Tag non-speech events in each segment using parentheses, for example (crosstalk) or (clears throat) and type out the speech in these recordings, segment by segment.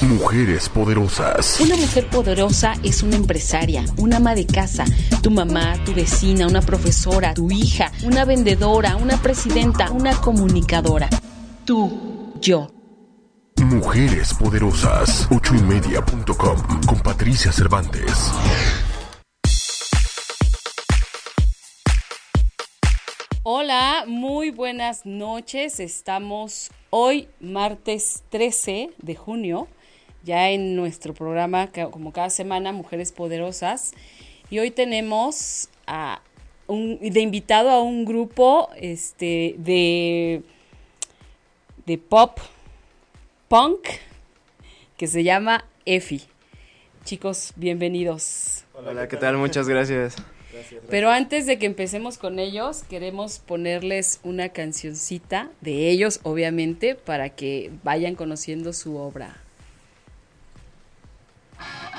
Mujeres poderosas. Una mujer poderosa es una empresaria, una ama de casa, tu mamá, tu vecina, una profesora, tu hija, una vendedora, una presidenta, una comunicadora. Tú, yo. Mujeres poderosas. Ochoymedia.com con Patricia Cervantes. Hola, muy buenas noches. Estamos hoy, martes 13 de junio, ya en nuestro programa, como cada semana, Mujeres Poderosas. Y hoy tenemos a un, de invitado a un grupo este, de, de pop, punk, que se llama EFI. Chicos, bienvenidos. Hola, ¿qué tal? Muchas gracias. Pero antes de que empecemos con ellos, queremos ponerles una cancioncita de ellos, obviamente, para que vayan conociendo su obra. you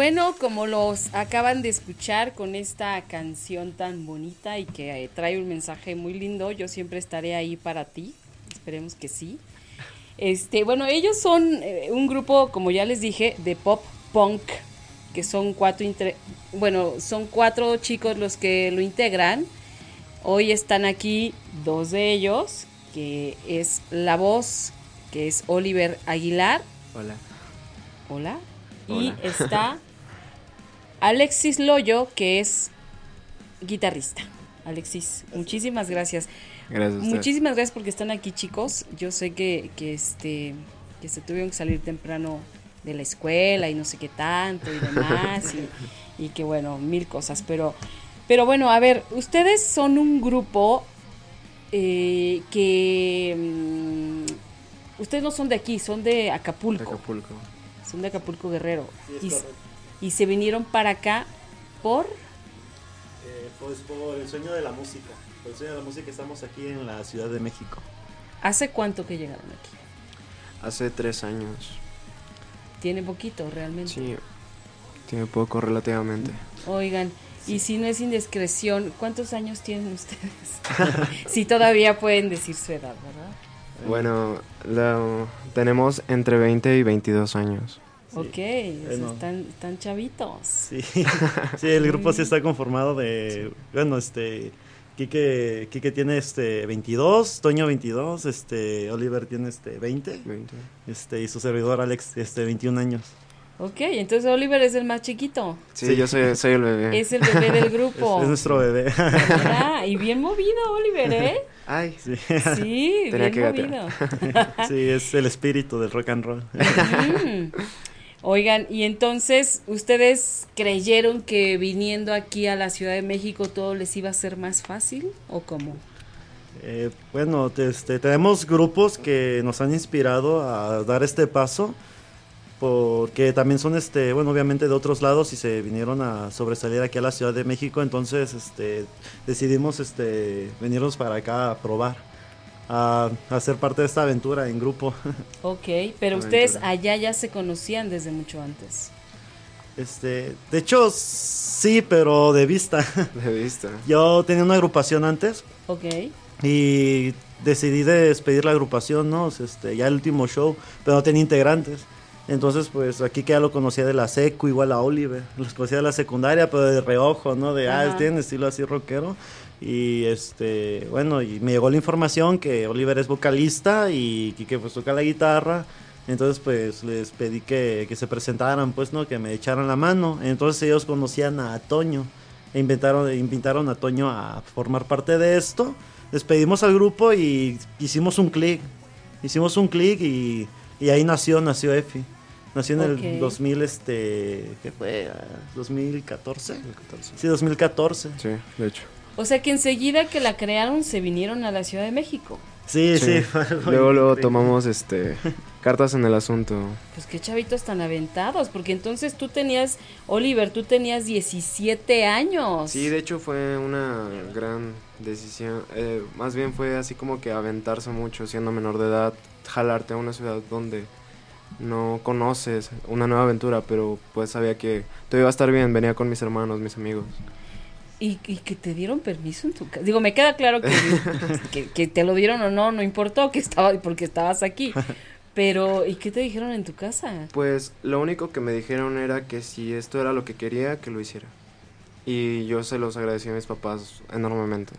bueno, como los acaban de escuchar con esta canción tan bonita y que eh, trae un mensaje muy lindo, yo siempre estaré ahí para ti. Esperemos que sí. Este, bueno, ellos son eh, un grupo, como ya les dije, de pop punk, que son cuatro, bueno, son cuatro chicos los que lo integran. Hoy están aquí dos de ellos, que es la voz, que es Oliver Aguilar. Hola. Hola. Y está (laughs) Alexis Loyo, que es guitarrista. Alexis, muchísimas gracias. Gracias. Muchísimas gracias porque están aquí, chicos. Yo sé que, que este que se tuvieron que salir temprano de la escuela y no sé qué tanto y demás y, que bueno, mil cosas, pero pero bueno, a ver, ustedes son un grupo eh, que mm, ustedes no son de aquí, son de Acapulco. Acapulco. Son de Acapulco Guerrero. Y se vinieron para acá por... Eh, pues por el sueño de la música. Por el sueño de la música estamos aquí en la Ciudad de México. ¿Hace cuánto que llegaron aquí? Hace tres años. Tiene poquito realmente. Sí, tiene poco relativamente. Oigan, y si no es indiscreción, ¿cuántos años tienen ustedes? (laughs) si todavía pueden decir su edad, ¿verdad? Bueno, la- tenemos entre 20 y 22 años. Ok, o sea, Bueno. están, están chavitos. Sí, sí, el grupo sí está conformado de, bueno, este, Quique, Quique tiene este 22, Toño 22, este, Oliver tiene este 20, 20. este, y su servidor Alex este 21 años. Ok, entonces Oliver es el más chiquito. Sí, Sí. yo soy, soy el bebé. Es el bebé del grupo. es nuestro bebé. Mira, y bien movido, Oliver, ¿eh? Ay, sí. Sí, Tenía bien que movido. gatear. sí, es el espíritu del rock and roll. Mm. Oigan, y entonces, ¿ustedes creyeron que viniendo aquí a la Ciudad de México todo les iba a ser más fácil o cómo? Eh, bueno, te- este, tenemos grupos que nos han inspirado a dar este paso, porque también son, este, bueno, obviamente de otros lados y se vinieron a sobresalir aquí a la Ciudad de México, entonces este, decidimos este, venirnos para acá a probar, a, a ser parte de esta aventura en grupo. (laughs) Ok, pero Aventura. ustedes allá ya se conocían desde mucho antes. Este, de hecho, sí, pero de vista. (laughs) de vista. Yo tenía una agrupación antes, Ok, Y decidí de despedir la agrupación, ¿no? Este, ya el último show, pero no tenía integrantes. Entonces, pues aquí que ya lo conocía de la secu, igual a Oliver. Los conocía de la secundaria, pero de reojo, ¿no? De, Ajá. ah, tienen estilo así rockero. Y este, bueno, y me llegó la información que Oliver es vocalista y que pues toca la guitarra. Entonces, pues les pedí que, que se presentaran, pues, ¿no? Que me echaran la mano. Entonces ellos conocían a Toño. E inventaron, invitaron a Toño a formar parte de esto. Despedimos al grupo y hicimos un clic. Hicimos un clic y, y ahí nació, nació Efi. Nació en Ok. el 2000, este, ¿qué fue? Ah, ¿2014? 14. Sí, 2014. Sí, de hecho. O sea que enseguida que la crearon se vinieron a la Ciudad de México. Sí, sí. Luego, luego tomamos este cartas en el asunto. Pues qué chavitos tan aventados, porque entonces tú tenías, Oliver, tú tenías 17 años. Sí, de hecho fue una gran decisión. Eh, más bien fue así como que aventarse mucho siendo menor de edad, jalarte a una ciudad donde no conoces una nueva aventura, pero pues sabía que todo iba a estar bien. Venía con mis hermanos, mis amigos. Y, y que te dieron permiso en tu casa. Digo, me queda claro que, (laughs) que, que te lo dieron o no, no importó que estaba porque estabas aquí. Pero, ¿y qué te dijeron en tu casa? Pues lo único que me dijeron era que si esto era lo que quería, que lo hiciera. Y yo se los agradecí a mis papás enormemente.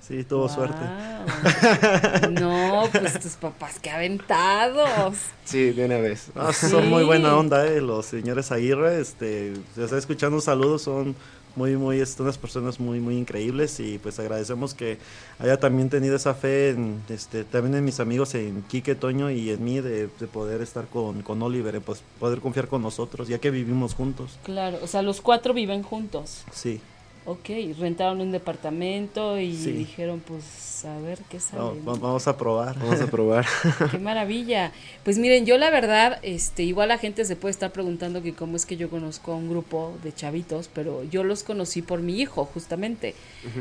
Sí, tuvo suerte. (laughs) No, pues tus papás, qué aventados. Sí, de una vez. Ah, Son muy buena onda, eh, los señores Aguirre. Este, se está escuchando saludos, son muy, muy, este, unas personas muy, muy increíbles y pues agradecemos que haya también tenido esa fe en, este, también en mis amigos, en Quique, Toño y en mí de, de poder estar con, con Oliver, pues poder confiar con nosotros, ya que vivimos juntos. Claro, o sea, los cuatro viven juntos. Sí, Ok, rentaron un departamento y Sí. dijeron, pues, a ver qué sale. vamos a probar. Vamos a probar. (laughs) Qué maravilla. Pues miren, yo la verdad, este, igual la gente se puede estar preguntando que cómo es que yo conozco a un grupo de chavitos, pero yo los conocí por mi hijo, justamente.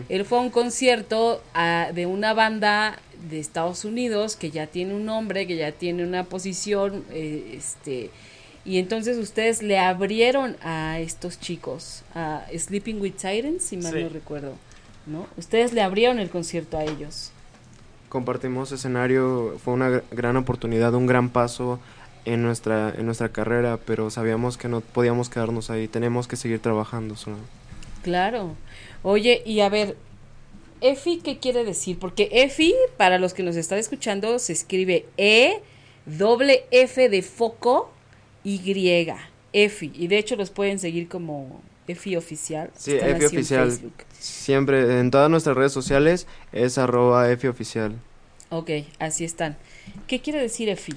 Él fue a un concierto ah, de una banda de Estados Unidos que ya tiene un nombre, que ya tiene una posición, eh, este, y entonces ustedes le abrieron a estos chicos, a Sleeping with Sirens, si mal Sí. no recuerdo, ¿no? Ustedes le abrieron el concierto a ellos. Compartimos escenario, fue una gr- gran oportunidad, un gran paso en nuestra, en nuestra carrera, pero sabíamos que no podíamos quedarnos ahí, tenemos que seguir trabajando. solo. Claro. Oye, y a ver, EFI, ¿qué quiere decir? Porque EFI, para los que nos están escuchando, se escribe E, doble F de foco, Y, EFI. Y de hecho los pueden seguir como EFI oficial. Sí, en oficial. Siempre, en todas nuestras redes sociales es arroba F oficial. Ok, así están. ¿Qué quiere decir EFI?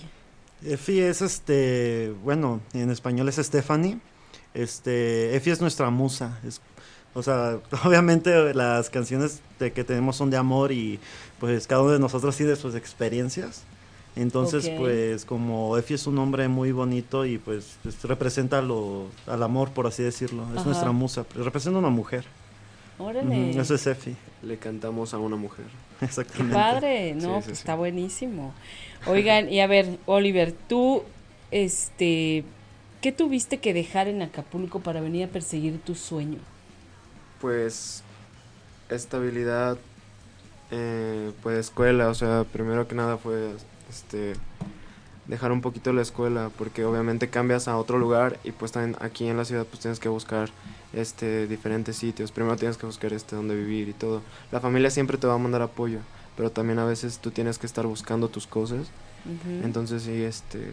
Efi es este, bueno, en español es Stephanie. Este, Efi es nuestra musa. Es, o sea, (laughs) obviamente las canciones de que tenemos son de amor y pues cada uno de nosotros tiene sus experiencias. Entonces, pues como Efi es un nombre muy bonito y pues, pues, representa lo, al amor, por así decirlo. Es Ajá. nuestra musa, representa una mujer. Órale. Eso es Efi, Le cantamos a una mujer. (laughs) Qué exactamente. padre, ¿no? Sí, sí, pues sí. está buenísimo. Oigan, y a ver, Oliver, tú, este, ¿qué tuviste que dejar en Acapulco para venir a perseguir tu sueño? Pues estabilidad, eh, pues escuela, o sea, primero que nada fue este dejar un poquito la escuela, porque obviamente cambias a otro lugar y pues también aquí en la ciudad pues tienes que buscar este diferentes sitios. Primero tienes que buscar este donde vivir y todo. La familia siempre te va a mandar apoyo, pero también a veces tú tienes que estar buscando tus cosas. Entonces sí, este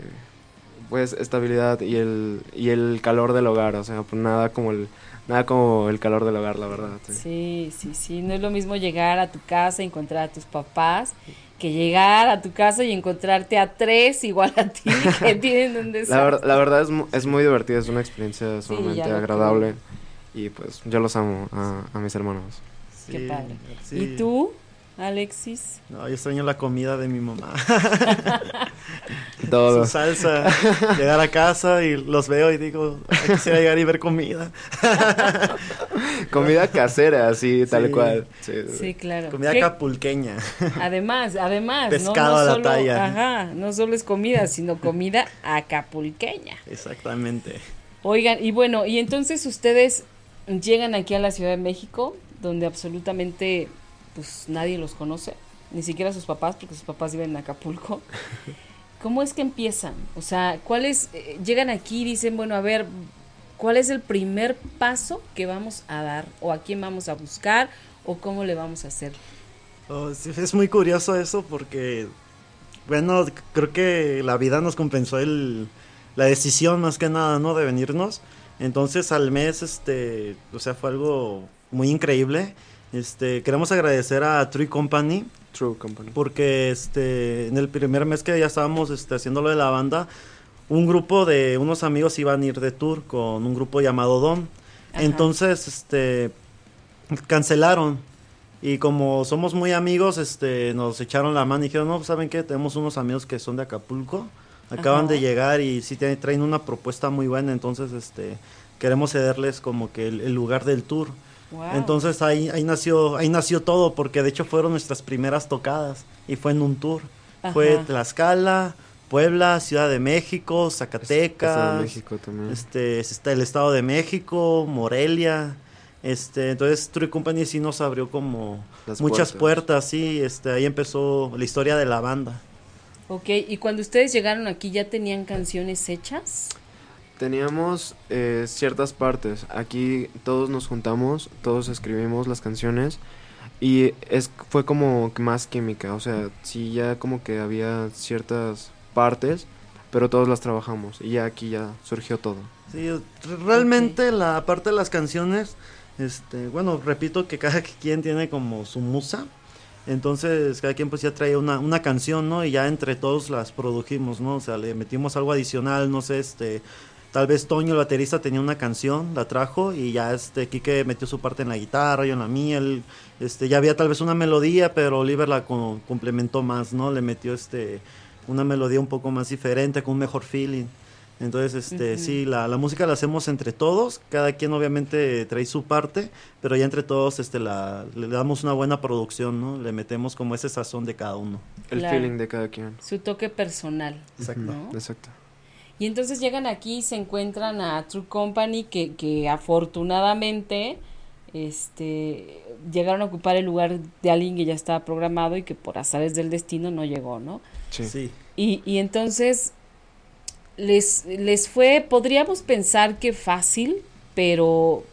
pues estabilidad y el y el calor del hogar, o sea, pues nada como el nada como el calor del hogar, la verdad. sí. Sí, sí, sí. No es lo mismo llegar a tu casa encontrar a tus papás que llegar a tu casa y encontrarte a tres igual a ti (laughs) que tienen un La, desastre. ver- la verdad es, es muy divertida, es una experiencia sumamente agradable y pues yo los amo a, a mis hermanos. Qué Sí, padre. sí. ¿Y tú, Alexis? No, yo extraño la comida de mi mamá. (laughs) Todo. Su salsa. Llegar a casa y los veo y digo, "Ay, quisiera llegar y ver comida. (laughs) Comida casera, así, tal Sí. cual. Sí, Sí, claro. Comida ¿Qué- capulqueña. Además, además, ¿no? Pescado no a la solo, talla. Ajá, no solo es comida, sino comida acapulqueña. Exactamente. Oigan, y bueno, y entonces ustedes llegan aquí a la Ciudad de México, donde absolutamente pues nadie los conoce, ni siquiera sus papás, porque sus papás viven en Acapulco. (laughs) ¿Cómo es que empiezan? O sea, ¿cuáles eh, llegan aquí y dicen, bueno, a ver, ¿cuál es el primer paso que vamos a dar? ¿O a quién vamos a buscar? ¿O cómo le vamos a hacer? Oh, sí, es muy curioso eso porque, bueno, creo que la vida nos compensó el, la decisión más que nada, ¿no? De venirnos. Entonces al mes, este, o sea, fue algo muy increíble. Este, queremos agradecer a Tree Company True Company. porque este, en el primer mes que ya estábamos este, haciendo lo de la banda, un grupo de unos amigos iban a ir de tour con un grupo llamado Don. Ajá. Entonces, este, cancelaron. Y como somos muy amigos, este, nos echaron la mano y dijeron, no, ¿saben qué? Tenemos unos amigos que son de Acapulco. Acaban Ajá. de llegar y sí traen una propuesta muy buena. Entonces, este, queremos cederles como que el- el lugar del tour. Wow. Entonces ahí, ahí nació, ahí nació todo, porque de hecho fueron nuestras primeras tocadas y fue en un tour. Fue Ajá. Tlaxcala, Puebla, Ciudad de México, de Zacatecas, México también. este, el Estado de México, Morelia. Este, entonces True Company sí nos abrió como Las muchas puertas. puertas, sí, este, ahí empezó la historia de la banda. Ok, y cuando ustedes llegaron aquí, ¿ya tenían canciones hechas? Teníamos eh, ciertas partes. Aquí todos nos juntamos, todos escribimos las canciones y es fue como que más química. O sea, sí ya como que había ciertas partes, pero todos las trabajamos y ya aquí ya surgió todo. Sí, realmente la parte de las canciones, este, bueno, repito que cada quien tiene como su musa. Entonces, cada quien pues ya trae una, una canción, ¿no? Y ya entre todos las produjimos, ¿no? O sea, le metimos algo adicional, no sé, este, tal vez Toño, el baterista, tenía una canción, la trajo y ya este, Quique metió su parte en la guitarra, yo en la mía, él, este, ya había tal vez una melodía, pero Oliver la co- complementó más, ¿no? Le metió este, una melodía un poco más diferente, con un mejor feeling. Entonces, este, sí, la, la música la hacemos entre todos, cada quien obviamente trae su parte, pero ya entre todos este, la, le damos una buena producción, ¿no? Le metemos como ese sazón de cada uno. El Claro. feeling de cada quien. Su toque personal. Exacto. ¿no? Exacto. Y entonces llegan aquí y se encuentran a True Company que, que afortunadamente este llegaron a ocupar el lugar de alguien que ya estaba programado y que por azares del destino no llegó, ¿no? Sí. Sí. Y, y entonces les, les fue, podríamos pensar que fácil, pero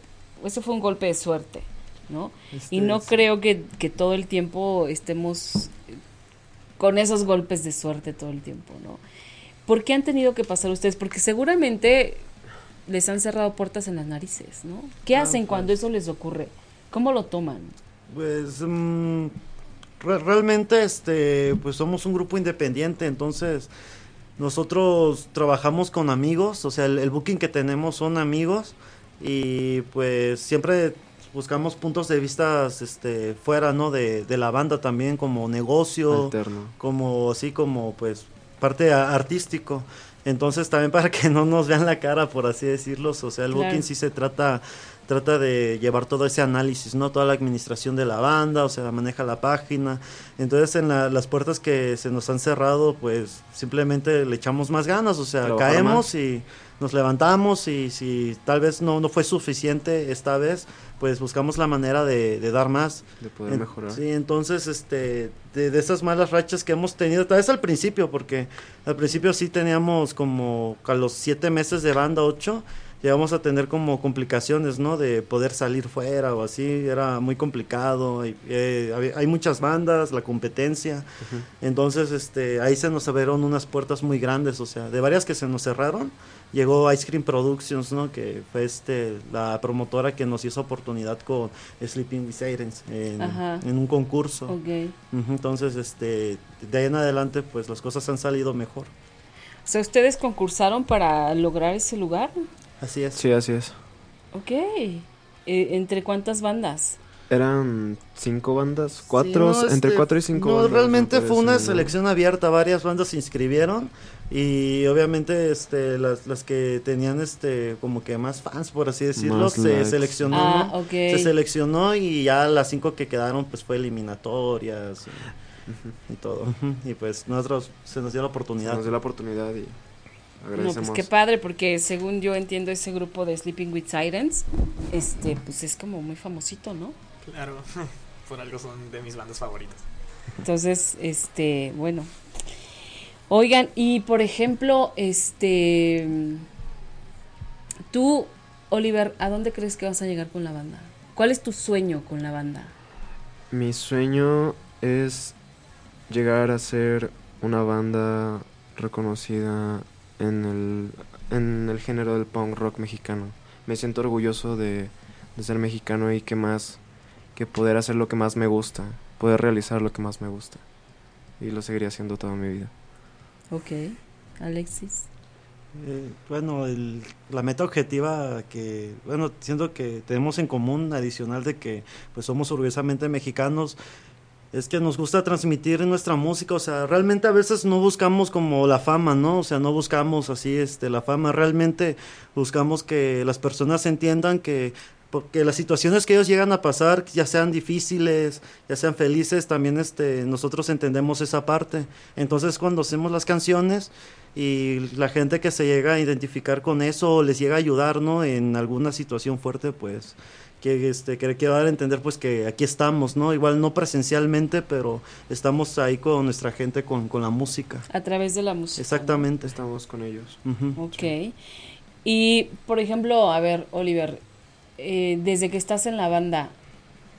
eso fue un golpe de suerte, ¿no? Este, Y no sí. creo que, que todo el tiempo estemos con esos golpes de suerte todo el tiempo, ¿no? ¿Por qué han tenido que pasar ustedes? Porque seguramente les han cerrado puertas en las narices, ¿no? ¿Qué Ah, hacen pues. cuando eso les ocurre? ¿Cómo lo toman? Pues mm, re- realmente este pues somos un grupo independiente, entonces nosotros trabajamos con amigos, o sea, el, el booking que tenemos son amigos y pues siempre buscamos puntos de vista este fuera, ¿no? De, de la banda también como negocio, Alterno. como así como pues parte artístico. Entonces también para que no nos vean la cara, por así decirlo, o sea, el booking sí se trata trata de llevar todo ese análisis, ¿no? Toda la administración de la banda, o sea, maneja la página. Entonces, en las puertas que se nos han cerrado, pues simplemente le echamos más ganas, o sea, caemos y nos levantamos y si tal vez no, no fue suficiente esta vez, pues buscamos la manera de, dar más. De poder mejorar. Sí, entonces, este, de, de, esas malas rachas que hemos tenido, tal vez al principio, porque al principio sí teníamos como a los siete meses de banda, ocho, llegamos a tener como complicaciones, ¿no? De poder salir fuera o así, era muy complicado. Eh, hay muchas bandas, la competencia. Entonces, este, ahí se nos abrieron unas puertas muy grandes, o sea, de varias que se nos cerraron. Llegó Ice Cream Productions, ¿no? Que fue este, la promotora que nos hizo oportunidad con Sleeping with Sirens en, un concurso. entonces, este, de ahí en adelante, pues las cosas han salido mejor. O sea, ¿ustedes concursaron para lograr ese lugar? Así es. Sí, así es. Ok. Eh, ¿Entre cuántas bandas? Eran cinco bandas, cuatro, entre este, cuatro y cinco no, realmente fue una selección abierta, varias bandas se inscribieron y obviamente este las, las que tenían este como que más fans por así decirlo se seleccionó ah, se seleccionó y ya las cinco que quedaron pues fue eliminatorias y, y todo y pues nosotros se nos dio la oportunidad se nos dio la oportunidad y no, pues qué padre, porque según yo entiendo ese grupo de Sleeping with Sirens, este, pues es como muy famosito, ¿no? Claro, (laughs) por algo son de mis bandas favoritas. Entonces, este, bueno. Oigan, y por ejemplo, este, tú, Oliver, ¿a dónde crees que vas a llegar con la banda? ¿Cuál es tu sueño con la banda? Mi sueño es llegar a ser una banda reconocida en el, en el género del punk rock mexicano. Me siento orgulloso de, de ser mexicano y que más que poder hacer lo que más me gusta, poder realizar lo que más me gusta. Y lo seguiría haciendo toda mi vida. Ok, Alexis. Eh, bueno, el, la meta objetiva que, bueno, siento que tenemos en común, adicional de que pues somos orgullosamente mexicanos, es que nos gusta transmitir nuestra música, o sea, realmente a veces no buscamos como la fama, ¿no? O sea, no buscamos así este la fama, realmente buscamos que las personas entiendan que porque las situaciones que ellos llegan a pasar, ya sean difíciles, ya sean felices, también este nosotros entendemos esa parte. Entonces, cuando hacemos las canciones y la gente que se llega a identificar con eso les llega a ayudar, ¿no? En alguna situación fuerte, pues que este que quiero dar a entender pues que aquí estamos, ¿no? Igual no presencialmente, pero estamos ahí con nuestra gente con, con la música. A través de la música. Exactamente. Estamos con ellos. Ok. Y, por ejemplo, a ver, Oliver, eh, desde que estás en la banda,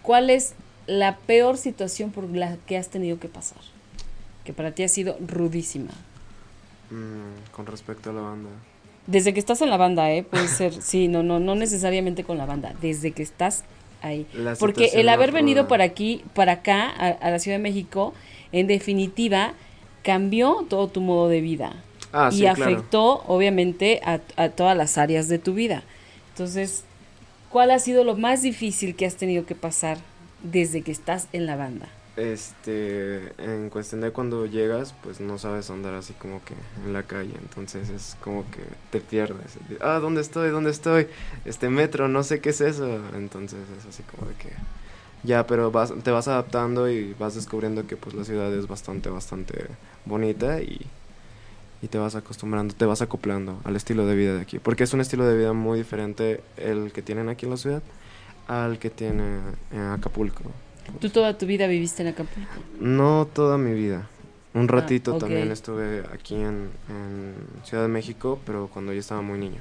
¿cuál es la peor situación por la que has tenido que pasar? Que para ti ha sido rudísima. Mm, con respecto a la banda. Desde que estás en la banda, ¿eh? Puede ser, (laughs) sí, no, no, no necesariamente con la banda, desde que estás ahí. Porque el haber venido por aquí, para acá, a, la Ciudad de México, en definitiva, cambió todo tu modo de vida. Ah, y afectó, obviamente, a, a todas las áreas de tu vida. Entonces, ¿cuál ha sido lo más difícil que has tenido que pasar desde que estás en la banda? este en cuestión de cuando llegas pues no sabes andar así como que en la calle entonces es como que te pierdes. Ah dónde estoy dónde estoy este metro no sé qué es eso entonces es así como de que ya pero vas te vas adaptando y vas descubriendo que pues la ciudad es bastante bastante bonita y y te vas acostumbrando te vas acoplando al estilo de vida de aquí porque es un estilo de vida muy diferente el que tienen aquí en la ciudad al que tiene en Acapulco ¿Tú toda tu vida viviste en Acapulco? No toda mi vida. Un ah, ratito también estuve aquí en, Ciudad de México, pero cuando yo estaba muy niño.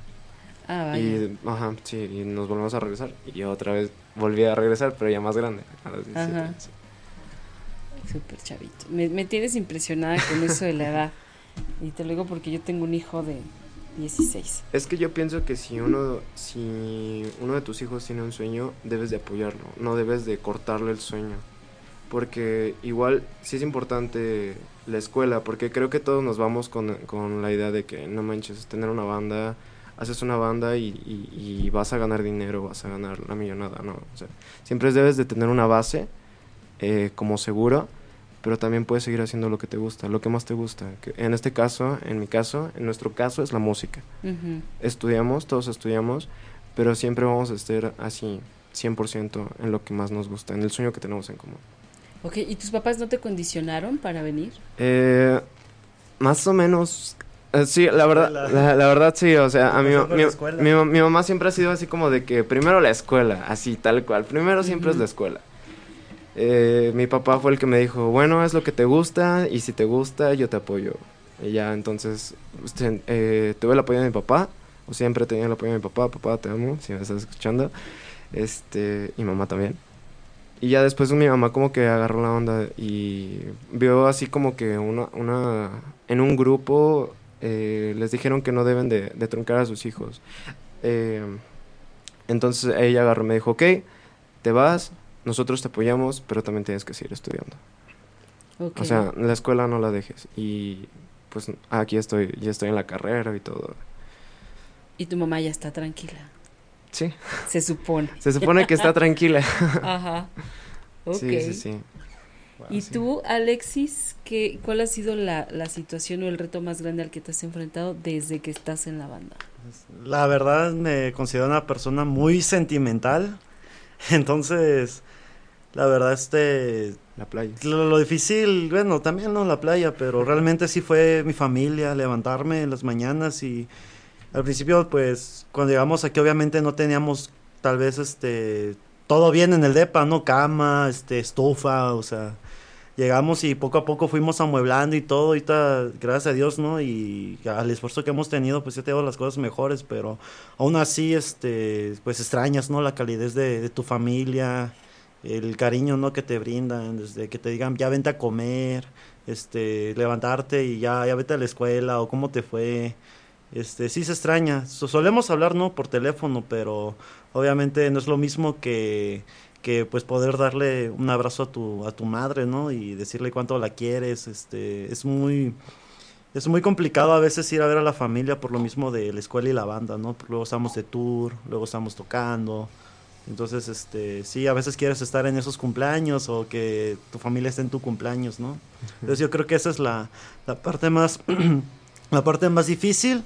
Ah, vaya. Y, ajá, sí, y nos volvimos a regresar. Y yo otra vez volví a regresar, pero ya más grande, a los 17 Súper chavito. Me, me tienes impresionada con eso de la edad. Y te lo digo porque yo tengo un hijo de 16. Es que yo pienso que si uno, si uno de tus hijos tiene un sueño, debes de apoyarlo, no debes de cortarle el sueño. Porque igual sí es importante la escuela, porque creo que todos nos vamos con, con la idea de que no manches, tener una banda, haces una banda y, y, vas a ganar dinero, vas a ganar la millonada, ¿no? O sea, siempre debes de tener una base eh, como seguro pero también puedes seguir haciendo lo que te gusta, lo que más te gusta. Que en este caso, en mi caso, en nuestro caso es la música. Estudiamos, todos estudiamos, pero siempre vamos a estar así 100% en lo que más nos gusta, en el sueño que tenemos en común. Ok, ¿y tus papás no te condicionaron para venir? Eh, más o menos. eh, sí, la verdad, la, la verdad sí, o sea, a mi, mi, mi mamá siempre ha sido así como de que primero la escuela, así tal cual, primero siempre es la escuela. Eh, mi papá fue el que me dijo, bueno, es lo que te gusta y si te gusta yo te apoyo. Y ya, entonces, usted, eh, tuve el apoyo de mi papá, o siempre tenía el apoyo de mi papá, papá te amo, si me estás escuchando, este, y mamá también. Y ya después mi mamá como que agarró la onda y vio así como que una, una en un grupo eh, les dijeron que no deben de, de truncar a sus hijos. Eh, entonces ella agarró me dijo, ok, te vas, nosotros te apoyamos, pero también tienes que seguir estudiando. Ok. O sea, la escuela no la dejes. Y pues aquí estoy, ya estoy en la carrera y todo. y tu mamá ya está tranquila, Sí, se supone. se supone que está tranquila. (laughs) Ajá. Ok. Sí, sí, sí. ¿Y Sí. tú, Alexis, qué, cuál ha sido la, la situación o el reto más grande al que te has enfrentado desde que estás en la banda? La verdad me considero una persona muy sentimental. (laughs) Entonces, la verdad, este, La playa. lo, lo difícil, bueno, también no la playa, pero realmente sí fue mi familia, levantarme en las mañanas y al principio, pues, cuando llegamos aquí, obviamente no teníamos tal vez, este, todo bien en el depa, ¿no? Cama, este, estufa, o sea, llegamos y poco a poco fuimos amueblando y todo, ahorita, gracias a Dios, ¿no? Y al esfuerzo que hemos tenido, pues ya tengo las cosas mejores, pero aún así, este, pues extrañas, ¿no? La calidez de, de tu familia, el cariño, ¿no? Que te brindan, desde que te digan, ya vente a comer, este, levantarte y ya, ya vete a la escuela, o cómo te fue, este, sí se extraña. So- solemos hablar, ¿no? Por teléfono, pero obviamente no es lo mismo que, que pues poder darle un abrazo a tu, a tu madre, ¿no? Y decirle cuánto la quieres, este, es muy, es muy complicado a veces ir a ver a la familia por lo mismo de la escuela y la banda, ¿no? Luego estamos de tour, luego estamos tocando. Entonces, este, sí, a veces quieres estar en esos cumpleaños o que tu familia esté en tu cumpleaños, ¿no? Entonces yo creo que esa es la, la parte más, (clears throat) la parte más difícil.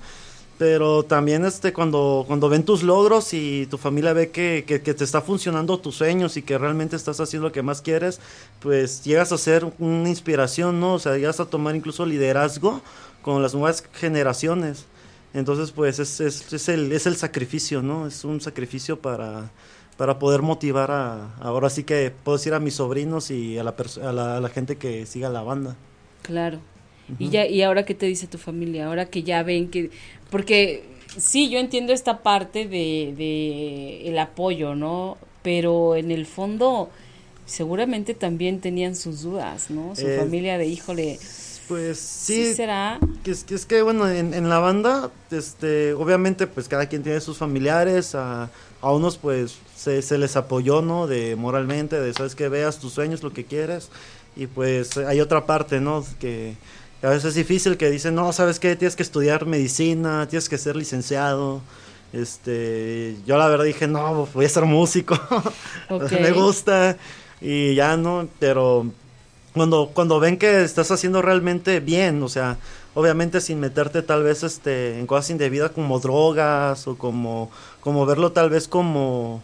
Pero también este cuando, cuando ven tus logros y tu familia ve que, que, que te está funcionando tus sueños y que realmente estás haciendo lo que más quieres, pues llegas a ser una inspiración, ¿no? O sea, llegas a tomar incluso liderazgo con las nuevas generaciones. Entonces, pues es, es, es el, es el sacrificio, ¿no? Es un sacrificio para, para poder motivar a, ahora sí que puedo decir a mis sobrinos y a la, a la, a la gente que siga la banda. Claro. Y ya y ahora qué te dice tu familia, ahora que ya ven que porque sí, yo entiendo esta parte de, de el apoyo, ¿no? Pero en el fondo seguramente también tenían sus dudas, ¿no? Su Eh, familia de híjole, Pues sí, sí, será. que es, que es que bueno, en, en la banda, este, obviamente pues cada quien tiene sus familiares, a, a unos pues se, se les apoyó, ¿no? De moralmente, de sabes que veas tus sueños, lo que quieres, y pues hay otra parte, ¿no? Que a veces es difícil que dicen, no, sabes qué, tienes que estudiar medicina, tienes que ser licenciado. Este, yo la verdad dije, no, voy a ser músico, (laughs) me gusta, y ya no, pero cuando, cuando ven que estás haciendo realmente bien, o sea, obviamente sin meterte tal vez este, en cosas indebidas como drogas o como, como verlo tal vez como,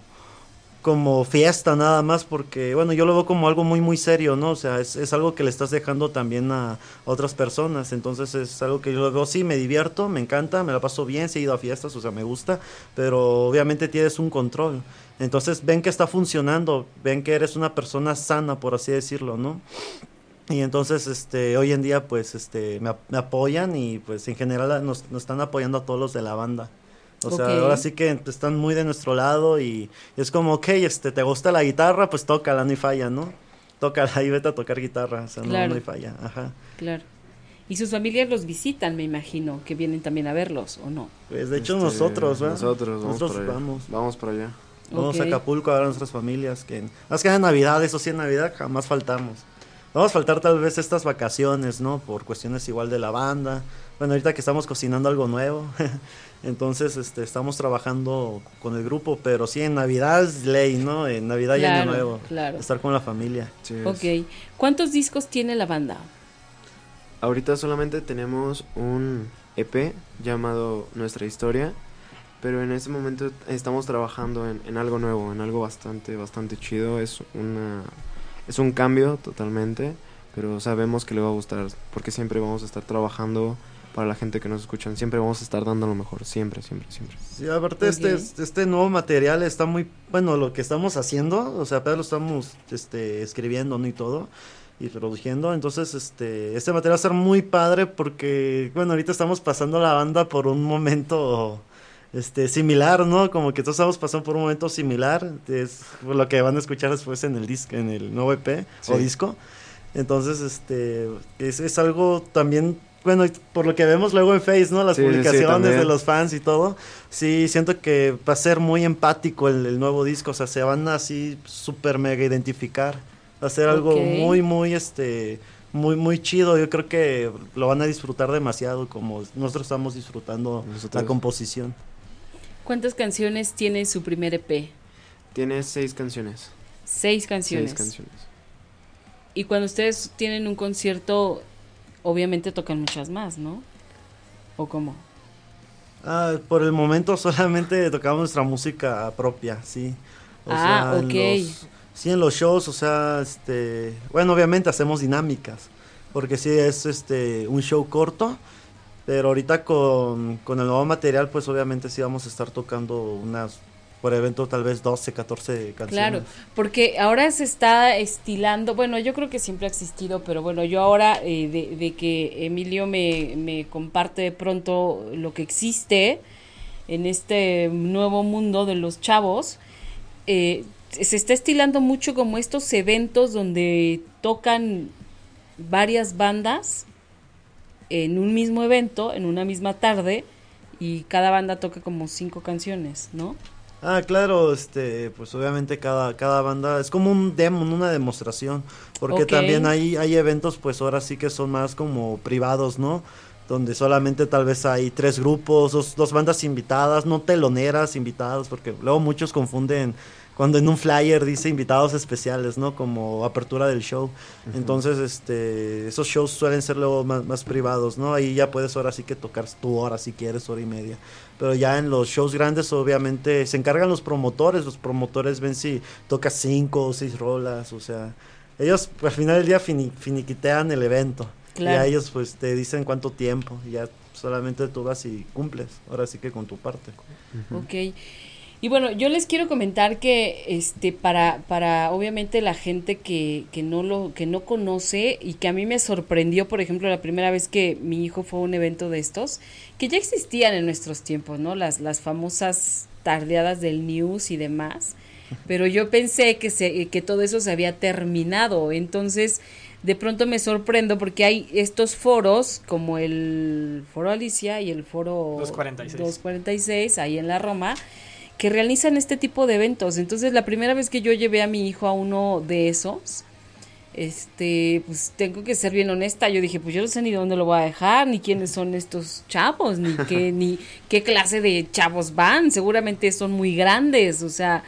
como fiesta nada más, porque bueno, yo lo veo como algo muy muy serio, ¿no? O sea, es, es algo que le estás dejando también a, otras personas, entonces es algo que yo lo veo, sí, me divierto, me encanta, me la paso bien, sí he ido a fiestas, o sea, me gusta, pero obviamente tienes un control. Entonces ven que está funcionando, ven que eres una persona sana, por así decirlo, ¿no? Y entonces, este, hoy en día, pues, este, me apoyan y, pues, en general nos, nos están apoyando a todos los de la banda. O sea, ahora sí que están muy de nuestro lado y, es como, ok, este, ¿te gusta la guitarra? Pues tócala, no hay falla, ¿no? Tócala y vete a tocar guitarra, o sea, no, Claro. no hay falla, ajá. Claro. Y sus familias los visitan, me imagino, que vienen también a verlos, ¿o no? Pues, de hecho, Este, nosotros, ¿verdad? Nosotros, vamos Nosotros para allá. vamos. Vamos para allá. Vamos a Acapulco a ver a nuestras familias, que más que en Navidad, eso sí, en Navidad jamás faltamos. Vamos a faltar tal vez estas vacaciones, ¿no? Por cuestiones igual de la banda. Bueno, ahorita que estamos cocinando algo nuevo. (laughs) Entonces, este, estamos trabajando con el grupo, pero sí, en Navidad es ley, ¿no? En Navidad y Año Nuevo. Claro. Estar con la familia. Sí, es- Ok. ¿Cuántos discos tiene la banda? Ahorita solamente tenemos un EP llamado Nuestra Historia, pero en este momento estamos trabajando en, en algo nuevo, en algo bastante, bastante chido. Es una, es un cambio totalmente, pero sabemos que le va a gustar, porque siempre vamos a estar trabajando para la gente que nos escuchan. Siempre vamos a estar dando lo mejor, siempre, siempre, siempre. Sí, aparte este, Ok. este nuevo material está muy, bueno, lo que estamos haciendo, o sea, apenas lo estamos este, escribiendo, ¿no? Y todo, y produciendo, entonces este, este material va a ser muy padre porque, bueno, ahorita estamos pasando la banda por un momento este similar, ¿no? Como que todos estamos pasando por un momento similar, es lo que van a escuchar después en el disco, en el nuevo EP o Sí. disco. Entonces, este, es, es algo también, bueno, por lo que vemos luego en Face, ¿no? Las Sí, sí, sí, publicaciones de los fans y todo. Sí, siento que va a ser muy empático el, el nuevo disco, o sea, se van así súper mega identificar. Va a ser algo muy, muy, este, muy, muy chido. Yo creo que lo van a disfrutar demasiado como nosotros estamos disfrutando Nosotros. la composición. ¿Cuántas canciones tiene su primer EP? Tiene seis canciones. Seis canciones. Seis canciones. Y cuando ustedes tienen un concierto, obviamente tocan muchas más, ¿no? ¿O cómo? Ah, por el momento (laughs) solamente tocamos nuestra música propia, sí. Ah, en ok. los- sí, en los shows, o sea, este, bueno, obviamente hacemos dinámicas, porque sí es este un show corto, pero ahorita con, con el nuevo material, pues obviamente sí vamos a estar tocando unas, por evento tal vez 12, 14 canciones. Claro, porque ahora se está estilando, bueno, yo creo que siempre ha existido, pero bueno, yo ahora eh, de, que Emilio me, me comparte de pronto lo que existe en este nuevo mundo de los chavos, eh, se está estilando mucho como estos eventos donde tocan varias bandas en un mismo evento, en una misma tarde, y cada banda toca como cinco canciones, ¿no? Ah, claro, este, pues obviamente cada, cada banda es como un demo, una demostración, porque también hay, hay eventos, pues ahora sí que son más como privados, ¿no? Donde solamente tal vez hay tres grupos, dos, dos bandas invitadas, no teloneras invitadas, porque luego muchos confunden cuando en un flyer dice invitados especiales, ¿no? Como apertura del show. Entonces, este, esos shows suelen ser luego más, más privados, ¿no? Ahí ya puedes ahora sí que tocar tu hora si quieres, hora y media. Pero ya en los shows grandes, obviamente, se encargan los promotores. Los promotores ven si tocas cinco o seis rolas, o sea, ellos al final del día fini- finiquitean el evento. Claro. Y a ellos pues te dicen cuánto tiempo, y ya solamente tú vas y cumples, ahora sí que con tu parte. Ok. Y bueno, yo les quiero comentar que este para para obviamente la gente que, que no lo que no conoce y que a mí me sorprendió, por ejemplo, la primera vez que mi hijo fue a un evento de estos, que ya existían en nuestros tiempos, ¿no? Las las famosas tardeadas del news y demás. Pero yo pensé que se que todo eso se había terminado, entonces de pronto me sorprendo porque hay estos foros como el foro Alicia y el foro 246. 246 ahí en la Roma que realizan este tipo de eventos. Entonces, la primera vez que yo llevé a mi hijo a uno de esos, este, pues tengo que ser bien honesta. Yo dije, pues yo no sé ni dónde lo voy a dejar, ni quiénes son estos chavos, ni qué, (laughs) ni qué clase de chavos van. Seguramente son muy grandes, o sea,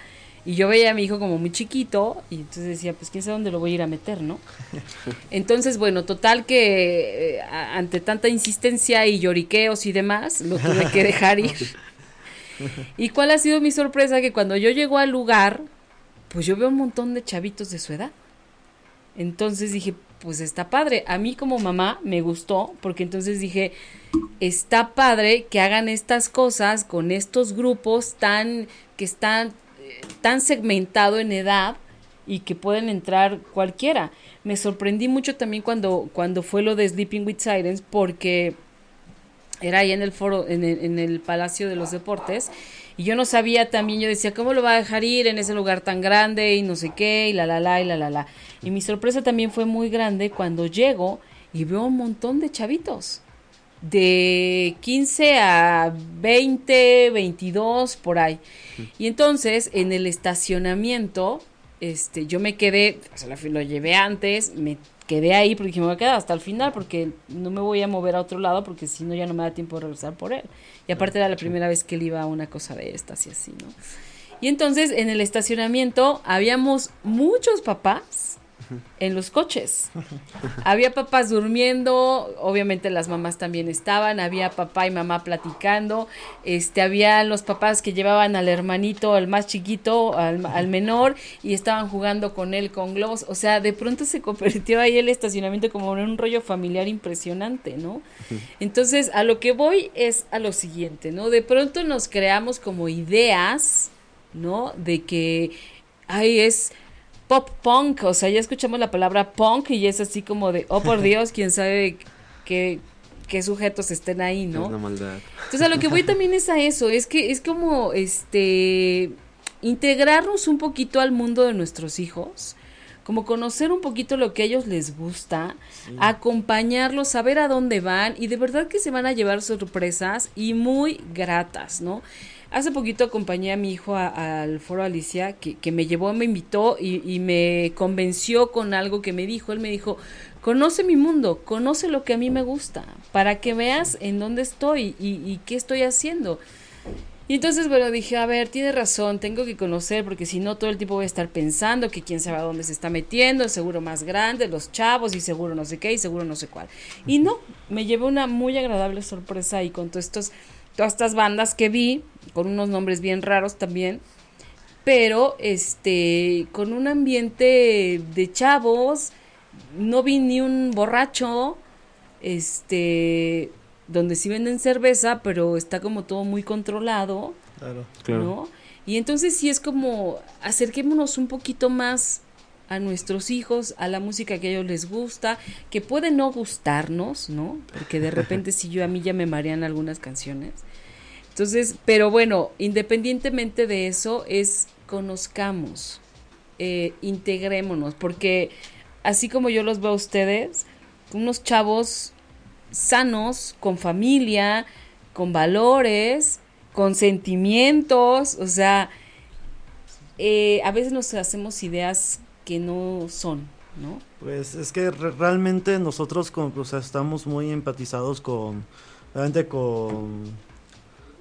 y yo veía a mi hijo como muy chiquito, y entonces decía, pues quién sabe dónde lo voy a ir a meter, ¿no? (laughs) Entonces, bueno, total que eh, ante tanta insistencia y lloriqueos y demás, lo tuve que dejar ir. (laughs) ¿Y cuál ha sido mi sorpresa? Que cuando yo llego al lugar, pues yo veo un montón de chavitos de su edad. Entonces dije, pues está padre. A mí como mamá me gustó, porque entonces dije, está padre que hagan estas cosas con estos grupos tan, que están eh, tan segmentado en edad y que pueden entrar cualquiera. Me sorprendí mucho también cuando, cuando fue lo de Sleeping with Sirens, porque era ahí en el foro, en el, en el Palacio de los Deportes, y yo no sabía también, yo decía, ¿cómo lo va a dejar ir en ese lugar tan grande y no sé qué, y la la la y la la la? Y mi sorpresa también fue muy grande cuando llego y veo un montón de chavitos, de 15 a 20, 22, por ahí. Y entonces, en el estacionamiento, este, yo me quedé, o sea, lo- lo llevé antes, me quedé ahí porque dije, me voy a quedar hasta el final porque no me voy a mover a otro lado porque si no ya no me da tiempo de regresar por él. Y aparte era la primera vez que él iba a una cosa de estas y así, ¿no? Y entonces en el estacionamiento habíamos muchos papás en los coches. Había papás durmiendo, obviamente las mamás también estaban, había papá y mamá platicando, este, había los papás que llevaban al hermanito, al más chiquito, al, al menor, y estaban jugando con él con globos. O sea, de pronto se convirtió ahí el estacionamiento como en un rollo familiar impresionante, ¿no? Entonces, a lo que voy es a lo siguiente, ¿no? De pronto nos creamos como ideas, ¿no? De que, ay, es pop punk, o sea, ya escuchamos la palabra punk y es así como de, oh por (laughs) Dios, quién sabe qué, qué sujetos estén ahí, ¿no? Es la maldad. Entonces a lo que voy también es a eso, es que es como este integrarnos un poquito al mundo de nuestros hijos, como conocer un poquito lo que a ellos les gusta, acompañarlos, saber a dónde van y de verdad que se van a llevar sorpresas y muy gratas, ¿no? Hace poquito acompañé a mi hijo al foro Alicia, que, me llevó, me invitó y, y me convenció con algo que me dijo. Él me dijo, conoce mi mundo, conoce lo que a mí me gusta, para que veas en dónde estoy y, y qué estoy haciendo. Y entonces, bueno, dije, a ver, tiene razón, tengo que conocer, porque si no todo el tiempo voy a estar pensando que quién sabe a dónde se está metiendo, seguro más grande, los chavos, y seguro no sé qué, y seguro no sé cuál. Y no, me llevé una muy agradable sorpresa ahí con todos estos, todas estas bandas que vi, con unos nombres bien raros también, pero este, con un ambiente de chavos, no vi ni un borracho, este, donde sí venden cerveza, pero está como todo muy controlado, Claro. Claro. ¿no? Y entonces sí es como acerquémonos un poquito más a nuestros hijos, a la música que a ellos les gusta, que puede no gustarnos, ¿no? Porque de repente (laughs) si yo a mí ya me marean algunas canciones. Entonces, pero bueno, independientemente de eso, es conozcamos, eh, integrémonos, porque así como yo los veo a ustedes, unos chavos sanos, con familia, con valores, con sentimientos, o sea, eh, a veces nos hacemos ideas que no son, ¿no? Pues es que re- realmente nosotros con, o sea, estamos muy empatizados con, realmente con,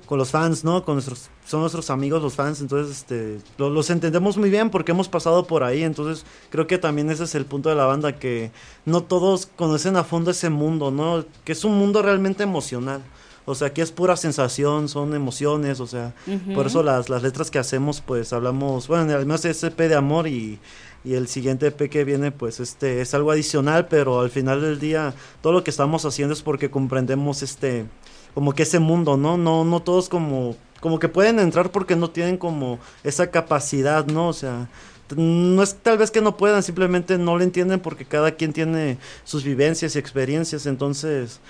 con los fans, ¿no? Con nuestros, son nuestros amigos los fans, entonces este, lo- los entendemos muy bien porque hemos pasado por ahí, entonces creo que también ese es el punto de la banda, que no todos conocen a fondo ese mundo, ¿no? Que es un mundo realmente emocional. O sea, aquí es pura sensación, son emociones, o sea, por eso las, las letras que hacemos, pues hablamos, bueno, además es EP de amor y, y el siguiente EP que viene, pues este es algo adicional, pero al final del día todo lo que estamos haciendo es porque comprendemos este, como que ese mundo, ¿no? No, no todos como, como que pueden entrar porque no tienen como esa capacidad, ¿no? O sea, no es tal vez que no puedan, simplemente no lo entienden porque cada quien tiene sus vivencias y experiencias, entonces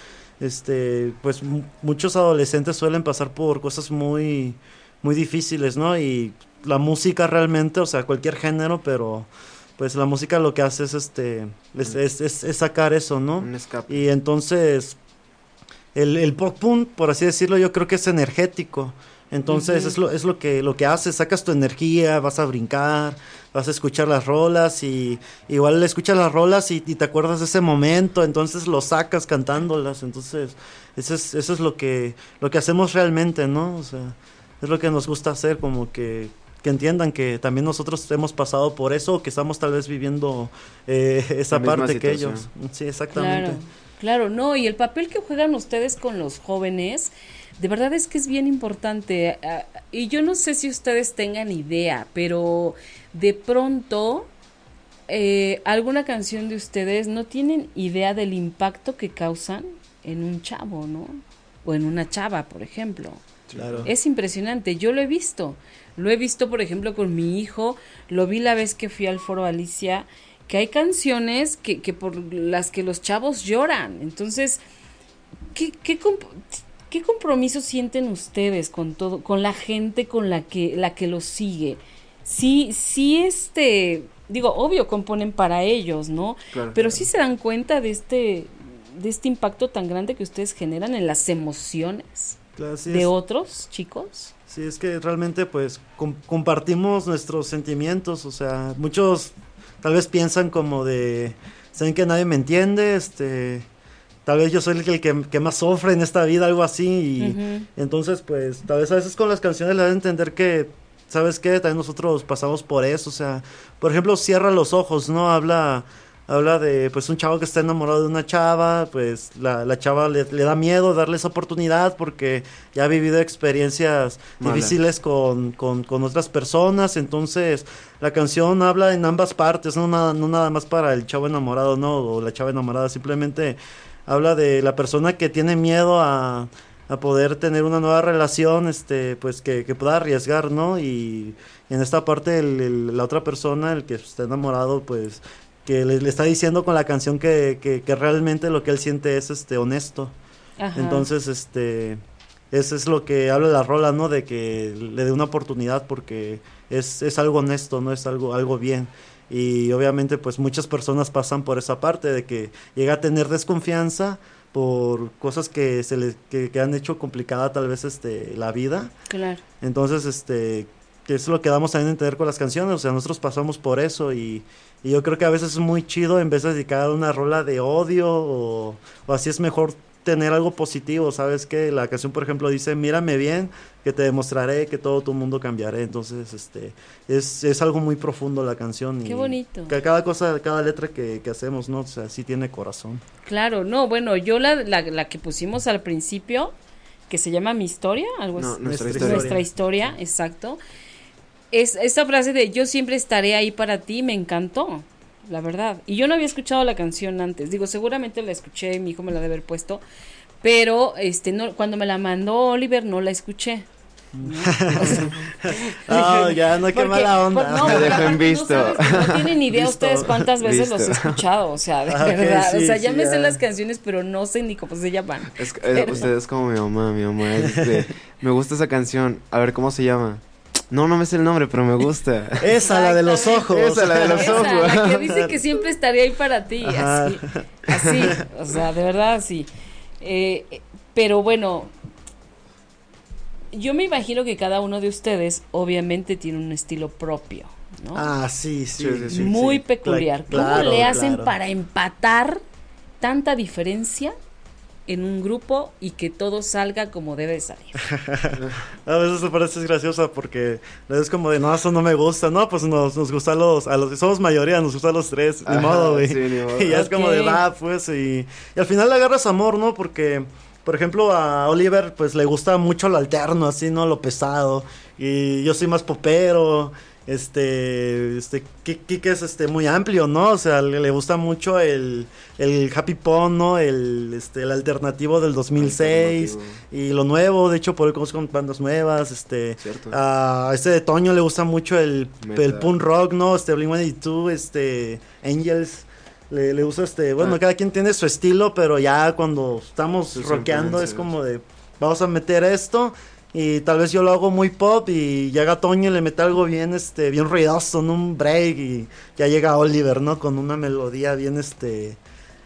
este pues mu- muchos adolescentes suelen pasar por cosas muy muy difíciles no y la música realmente o sea cualquier género pero pues la música lo que hace es este es, es- es- es sacar eso no Un escape. y entonces el, el pop punk por así decirlo yo creo que es energético. Entonces es lo es lo que lo que haces sacas tu energía vas a brincar vas a escuchar las rolas y igual escuchas las rolas y, y te acuerdas de ese momento entonces lo sacas cantándolas. Entonces eso es eso es lo que lo que hacemos realmente no o sea es lo que nos gusta hacer como que que entiendan que también nosotros hemos pasado por eso, que estamos tal vez viviendo eh, esa La parte que ellos. Sí, exactamente. Claro, claro, no, y el papel que juegan ustedes con los jóvenes, de verdad es que es bien importante. ah, Y yo no sé si ustedes tengan idea, pero de pronto eh, alguna canción de ustedes no tienen idea del impacto que causan en un chavo, ¿no? O en una chava, por ejemplo. Claro. Es impresionante, yo lo he visto. Lo he visto, por ejemplo, con mi hijo, lo vi la vez que fui al foro Alicia, que hay canciones que, que por las que los chavos lloran. Entonces, ¿qué, qué, comp- qué compromiso sienten ustedes con todo, con la gente con la que, la que los sigue? Sí, sí, este, digo, obvio componen para ellos, ¿no? Claro. Pero sí se dan cuenta de este, de este impacto tan grande que ustedes generan en las emociones de es- otros chicos. Sí, es que realmente pues com- compartimos nuestros sentimientos, o sea, muchos tal vez piensan como de, saben que nadie me entiende, este, tal vez yo soy el que, que más sufre en esta vida, algo así, y entonces pues tal vez a veces con las canciones le dan a entender que, ¿sabes qué? También nosotros pasamos por eso, o sea, por ejemplo, Cierra los ojos, ¿no? Habla habla de pues un chavo que está enamorado de una chava, pues la, la chava le, le, da miedo darle esa oportunidad porque ya ha vivido experiencias Mala. difíciles con, con, con, otras personas, entonces la canción habla en ambas partes, no nada, no nada más para el chavo enamorado, no, o la chava enamorada, simplemente habla de la persona que tiene miedo a, a poder tener una nueva relación, este, pues que, que pueda arriesgar, ¿no? Y en esta parte el, el, la otra persona, el que está enamorado, pues que le, le, está diciendo con la canción que, que, que, realmente lo que él siente es este honesto. Ajá. Entonces, este eso es lo que habla la rola, ¿no? De que le dé una oportunidad porque es, es algo honesto, no es algo, algo bien. Y obviamente pues muchas personas pasan por esa parte de que llega a tener desconfianza por cosas que se le que, que han hecho complicada tal vez este la vida. Claro. Entonces, este que es lo que damos a entender con las canciones, o sea, nosotros pasamos por eso y, y yo creo que a veces es muy chido en vez de dedicar una rola de odio o, o así es mejor tener algo positivo, ¿sabes? Que la canción, por ejemplo, dice, mírame bien, que te demostraré que todo tu mundo cambiaré. Entonces, este, es, es algo muy profundo la canción. Qué y bonito. Que cada cosa, cada letra que, que, hacemos, ¿no? O sea, sí tiene corazón. Claro, no, bueno, yo la, la, la que pusimos al principio, que se llama Mi Historia, algo no, así. Nuestra, historia. Nuestra historia, exacto. Es, esta frase de yo siempre estaré ahí para ti me encantó, la verdad. Y yo no había escuchado la canción antes. Digo, seguramente la escuché, mi hijo me la debe haber puesto. Pero este no, cuando me la mandó Oliver no la escuché. (laughs) ¿no? O sea, oh, ya no, qué porque, mala onda. Por, no, me dejó en visto. No, sabes, no, tienen idea visto. ustedes cuántas veces visto. los he escuchado, o sea, de okay, verdad. Sí, o sea, ya sí, me ya. sé las canciones, pero no sé ni cómo se llaman. Es, eh, pero... Usted es como mi mamá, mi mamá es me gusta esa canción, a ver cómo se llama. No, no me sé el nombre, pero me gusta. (laughs) Esa, la de los ojos. Esa, la de los Esa, ojos. La que dice que siempre estaría ahí para ti. Así, así, o sea, de verdad, así. Eh, pero bueno, yo me imagino que cada uno de ustedes obviamente tiene un estilo propio, ¿no? Ah, sí, sí. sí, sí Muy sí. peculiar. ¿Cómo claro, le hacen claro. para empatar tanta diferencia en un grupo y que todo salga como debe salir. (laughs) a veces me parece graciosa porque es como de, no, eso no me gusta, no, pues nos, nos gusta a los, a los, somos mayoría, nos gusta a los tres, Ajá, ni modo, güey. Sí, ni modo. (laughs) Y ya okay. es como de, va, pues, y, y al final le agarras amor, ¿no? Porque por ejemplo, a Oliver, pues le gusta mucho lo alterno, así, ¿no? Lo pesado. Y yo soy más popero. Este, este, Kike es este muy amplio, ¿no? O sea, le, le gusta mucho el, el Happy Pond, ¿no? El, este, el alternativo del 2006 alternativo. y lo nuevo, de hecho, por el con bandas nuevas, este, Cierto. a este de Toño le gusta mucho el, el punk rock, ¿no? Este, Blink-182, este, Angels le, le usa este, bueno, ah. cada quien tiene su estilo, pero ya cuando estamos sí, rockeando es como de, vamos a meter esto y tal vez yo lo hago muy pop y llega Toño y le mete algo bien, este, bien ruidoso, en un break y ya llega Oliver, ¿no? Con una melodía bien, este,